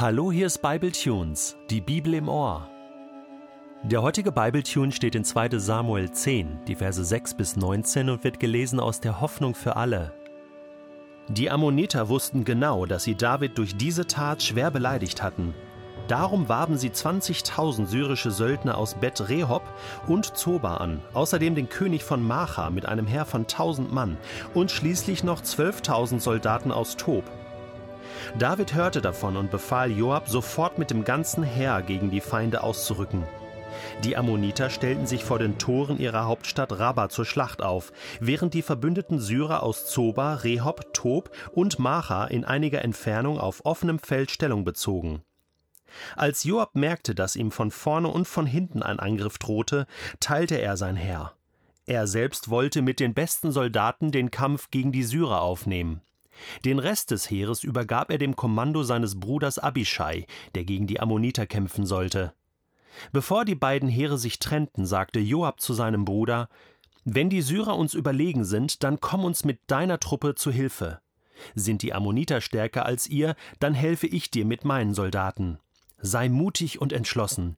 Hallo, hier ist Bible Tunes, die Bibel im Ohr. Der heutige Bible Tune steht in 2. Samuel 10, die Verse 6 bis 19 und wird gelesen aus der Hoffnung für alle. Die Ammoniter wussten genau, dass sie David durch diese Tat schwer beleidigt hatten. Darum warben sie 20.000 syrische Söldner aus Bet Rehob und Zoba an, außerdem den König von Macha mit einem Heer von 1000 Mann und schließlich noch 12.000 Soldaten aus Tob. David hörte davon und befahl Joab, sofort mit dem ganzen Heer gegen die Feinde auszurücken. Die Ammoniter stellten sich vor den Toren ihrer Hauptstadt Rabba zur Schlacht auf, während die verbündeten Syrer aus Zoba, Rehob, Tob und Macha in einiger Entfernung auf offenem Feld Stellung bezogen. Als Joab merkte, dass ihm von vorne und von hinten ein Angriff drohte, teilte er sein Heer. Er selbst wollte mit den besten Soldaten den Kampf gegen die Syrer aufnehmen. Den Rest des Heeres übergab er dem Kommando seines Bruders Abishai, der gegen die Ammoniter kämpfen sollte. Bevor die beiden Heere sich trennten, sagte Joab zu seinem Bruder: Wenn die Syrer uns überlegen sind, dann komm uns mit deiner Truppe zu Hilfe. Sind die Ammoniter stärker als ihr, dann helfe ich dir mit meinen Soldaten. Sei mutig und entschlossen.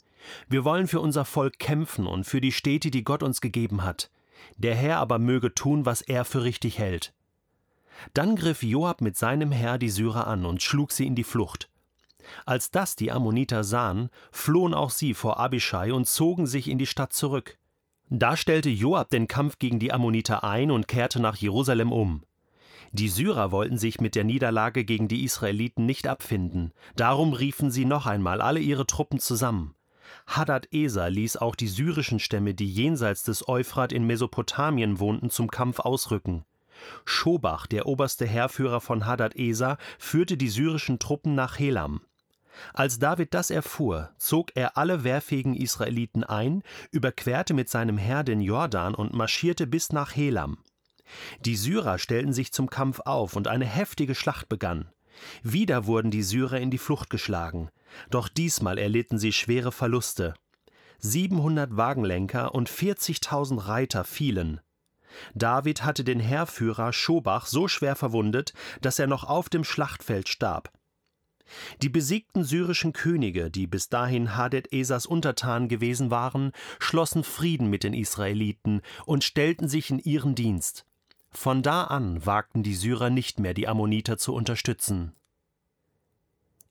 Wir wollen für unser Volk kämpfen und für die Städte, die Gott uns gegeben hat. Der Herr aber möge tun, was er für richtig hält. Dann griff Joab mit seinem Herr die Syrer an und schlug sie in die Flucht. Als das die Ammoniter sahen, flohen auch sie vor Abishai und zogen sich in die Stadt zurück. Da stellte Joab den Kampf gegen die Ammoniter ein und kehrte nach Jerusalem um. Die Syrer wollten sich mit der Niederlage gegen die Israeliten nicht abfinden, darum riefen sie noch einmal alle ihre Truppen zusammen. Hadad Eser ließ auch die syrischen Stämme, die jenseits des Euphrat in Mesopotamien wohnten, zum Kampf ausrücken. Schobach, der oberste Heerführer von Hadad Eser, führte die syrischen Truppen nach Helam. Als David das erfuhr, zog er alle wehrfähigen Israeliten ein, überquerte mit seinem Heer den Jordan und marschierte bis nach Helam. Die Syrer stellten sich zum Kampf auf und eine heftige Schlacht begann. Wieder wurden die Syrer in die Flucht geschlagen, doch diesmal erlitten sie schwere Verluste. 700 Wagenlenker und 40.000 Reiter fielen. David hatte den Heerführer Schobach so schwer verwundet, dass er noch auf dem Schlachtfeld starb. Die besiegten syrischen Könige, die bis dahin Hadad Esas Untertan gewesen waren, schlossen Frieden mit den Israeliten und stellten sich in ihren Dienst. Von da an wagten die Syrer nicht mehr, die Ammoniter zu unterstützen.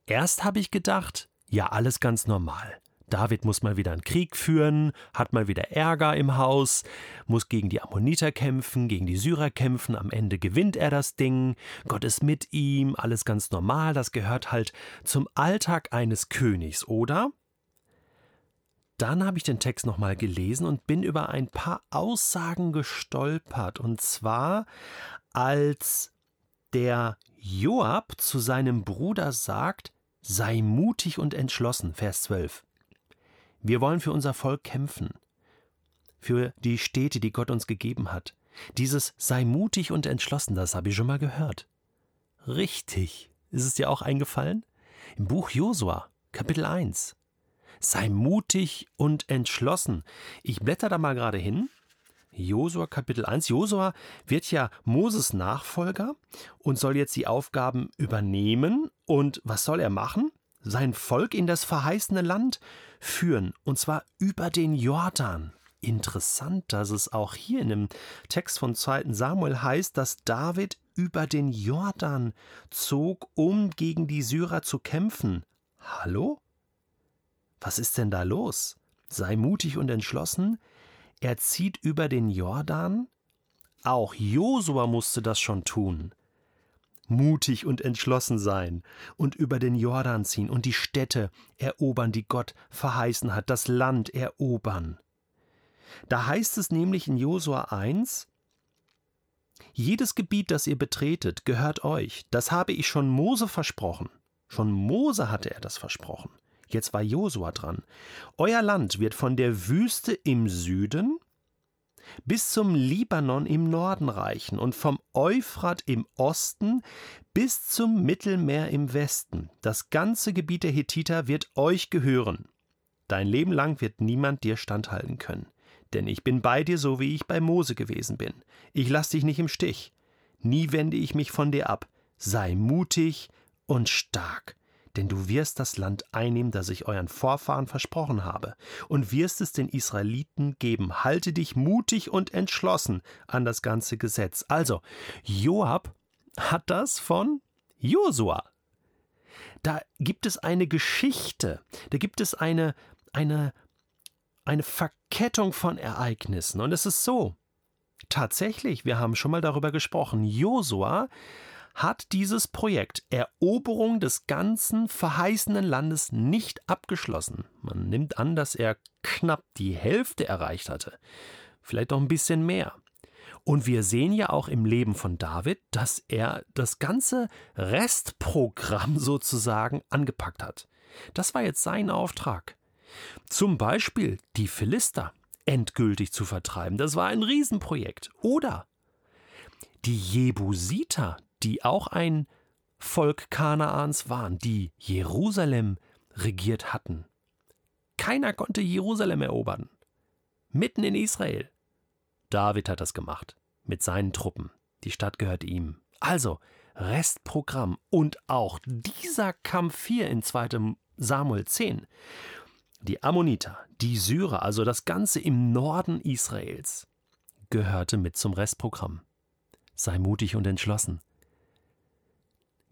Erst habe ich gedacht, ja, alles ganz normal. David muss mal wieder einen Krieg führen, hat mal wieder Ärger im Haus, muss gegen die Ammoniter kämpfen, gegen die Syrer kämpfen, am Ende gewinnt er das Ding, Gott ist mit ihm, alles ganz normal, das gehört halt zum Alltag eines Königs, oder? Dann habe ich den Text nochmal gelesen und bin über ein paar Aussagen gestolpert, und zwar als der Joab zu seinem Bruder sagt, sei mutig und entschlossen, Vers 12. Wir wollen für unser Volk kämpfen, für die Städte, die Gott uns gegeben hat. Dieses sei mutig und entschlossen, das habe ich schon mal gehört. Richtig. Ist es dir auch eingefallen? Im Buch Josua, Kapitel 1. Sei mutig und entschlossen. Ich blätter da mal gerade hin. Josua Kapitel 1. Josua wird ja Moses Nachfolger und soll jetzt die Aufgaben übernehmen. Und was soll er machen? Sein Volk in das verheißene Land führen, und zwar über den Jordan. Interessant, dass es auch hier in dem Text von 2. Samuel heißt, dass David über den Jordan zog, um gegen die Syrer zu kämpfen. Hallo? Was ist denn da los? Sei mutig und entschlossen. Er zieht über den Jordan. Auch Josua musste das schon tun mutig und entschlossen sein und über den Jordan ziehen und die Städte erobern, die Gott verheißen hat, das Land erobern. Da heißt es nämlich in Josua 1, jedes Gebiet, das ihr betretet, gehört euch. Das habe ich schon Mose versprochen. Schon Mose hatte er das versprochen. Jetzt war Josua dran. Euer Land wird von der Wüste im Süden bis zum Libanon im Norden reichen und vom Euphrat im Osten bis zum Mittelmeer im Westen. Das ganze Gebiet der Hethiter wird euch gehören. Dein Leben lang wird niemand dir standhalten können. Denn ich bin bei dir, so wie ich bei Mose gewesen bin. Ich lass dich nicht im Stich. Nie wende ich mich von dir ab. Sei mutig und stark, denn du wirst das Land einnehmen, das ich euren Vorfahren versprochen habe, und wirst es den Israeliten geben. Halte dich mutig und entschlossen an das ganze Gesetz. Also, Joab hat das von Josua. Da gibt es eine Geschichte, da gibt es eine, eine, eine Verkettung von Ereignissen. Und es ist so, tatsächlich, wir haben schon mal darüber gesprochen, Josua hat dieses Projekt Eroberung des ganzen verheißenen Landes nicht abgeschlossen. Man nimmt an, dass er knapp die Hälfte erreicht hatte, vielleicht auch ein bisschen mehr. Und wir sehen ja auch im Leben von David, dass er das ganze Restprogramm sozusagen angepackt hat. Das war jetzt sein Auftrag. Zum Beispiel die Philister endgültig zu vertreiben. Das war ein Riesenprojekt. Oder die Jebusiter, die auch ein Volk Kanaans waren, die Jerusalem regiert hatten. Keiner konnte Jerusalem erobern. Mitten in Israel. David hat das gemacht. Mit seinen Truppen. Die Stadt gehört ihm. Also, Restprogramm und auch dieser Kampf hier in 2. Samuel 10. Die Ammoniter, die Syrer, also das Ganze im Norden Israels, gehörte mit zum Restprogramm. Sei mutig und entschlossen.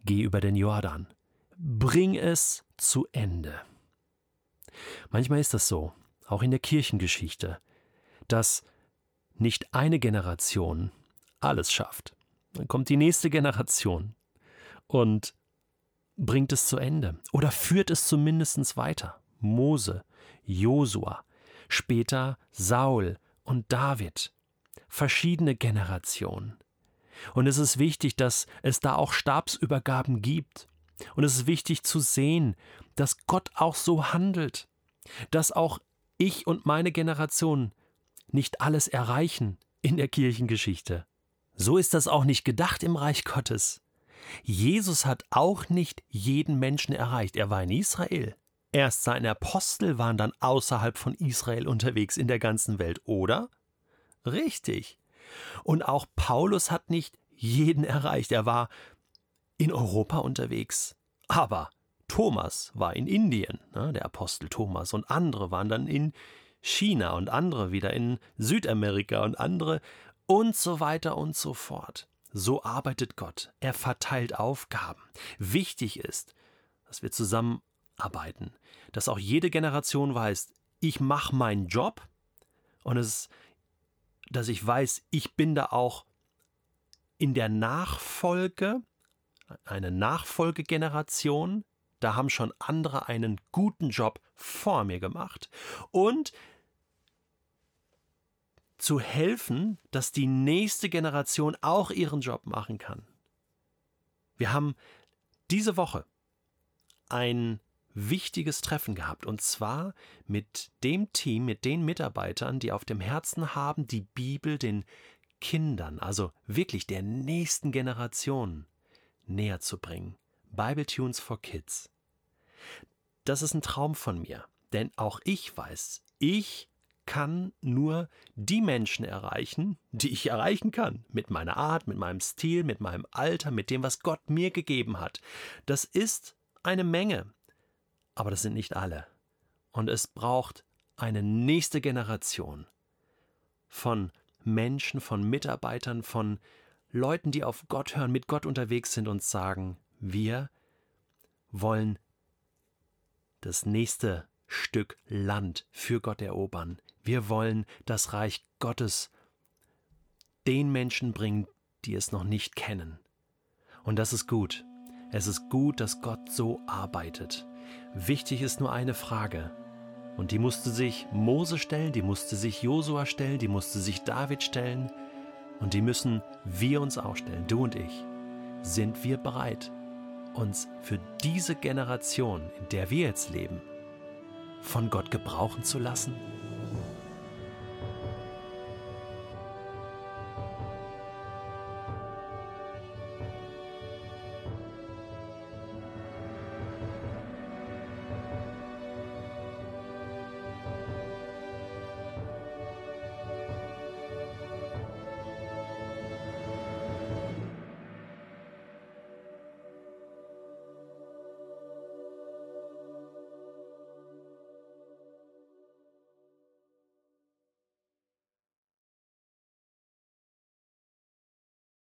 Geh über den Jordan. Bring es zu Ende. Manchmal ist das so, auch in der Kirchengeschichte, dass nicht eine Generation alles schafft. Dann kommt die nächste Generation und bringt es zu Ende oder führt es zumindest weiter. Mose, Josua, später Saul und David. Verschiedene Generationen. Und es ist wichtig, dass es da auch Stabsübergaben gibt. Und es ist wichtig zu sehen, dass Gott auch so handelt, dass auch ich und meine Generation nicht alles erreichen in der Kirchengeschichte. So ist das auch nicht gedacht im Reich Gottes. Jesus hat auch nicht jeden Menschen erreicht. Er war in Israel. Erst seine Apostel waren dann außerhalb von Israel unterwegs in der ganzen Welt, oder? Richtig. Und auch Paulus hat nicht jeden erreicht. Er war in Europa unterwegs. Aber Thomas war in Indien, ne, der Apostel Thomas, und andere waren dann in China und andere wieder in Südamerika und andere und so weiter und so fort. So arbeitet Gott. Er verteilt Aufgaben. Wichtig ist, dass wir zusammenarbeiten, dass auch jede Generation weiß, ich mache meinen Job und es ist dass ich weiß, ich bin da auch in der Nachfolge, eine Nachfolgegeneration, da haben schon andere einen guten Job vor mir gemacht und zu helfen, dass die nächste Generation auch ihren Job machen kann. Wir haben diese Woche ein wichtiges Treffen gehabt und zwar mit dem Team, mit den Mitarbeitern, die auf dem Herzen haben, die Bibel den Kindern, also wirklich der nächsten Generation näher zu bringen. Bible Tunes for Kids. Das ist ein Traum von mir, denn auch ich weiß, ich kann nur die Menschen erreichen, die ich erreichen kann, mit meiner Art, mit meinem Stil, mit meinem Alter, mit dem, was Gott mir gegeben hat. Das ist eine Menge. Aber das sind nicht alle. Und es braucht eine nächste Generation von Menschen, von Mitarbeitern, von Leuten, die auf Gott hören, mit Gott unterwegs sind und sagen, wir wollen das nächste Stück Land für Gott erobern. Wir wollen das Reich Gottes den Menschen bringen, die es noch nicht kennen. Und das ist gut. Es ist gut, dass Gott so arbeitet. Wichtig ist nur eine Frage. Und die musste sich Mose stellen, die musste sich Josua stellen, die musste sich David stellen. Und die müssen wir uns auch stellen, du und ich. Sind wir bereit, uns für diese Generation, in der wir jetzt leben, von Gott gebrauchen zu lassen?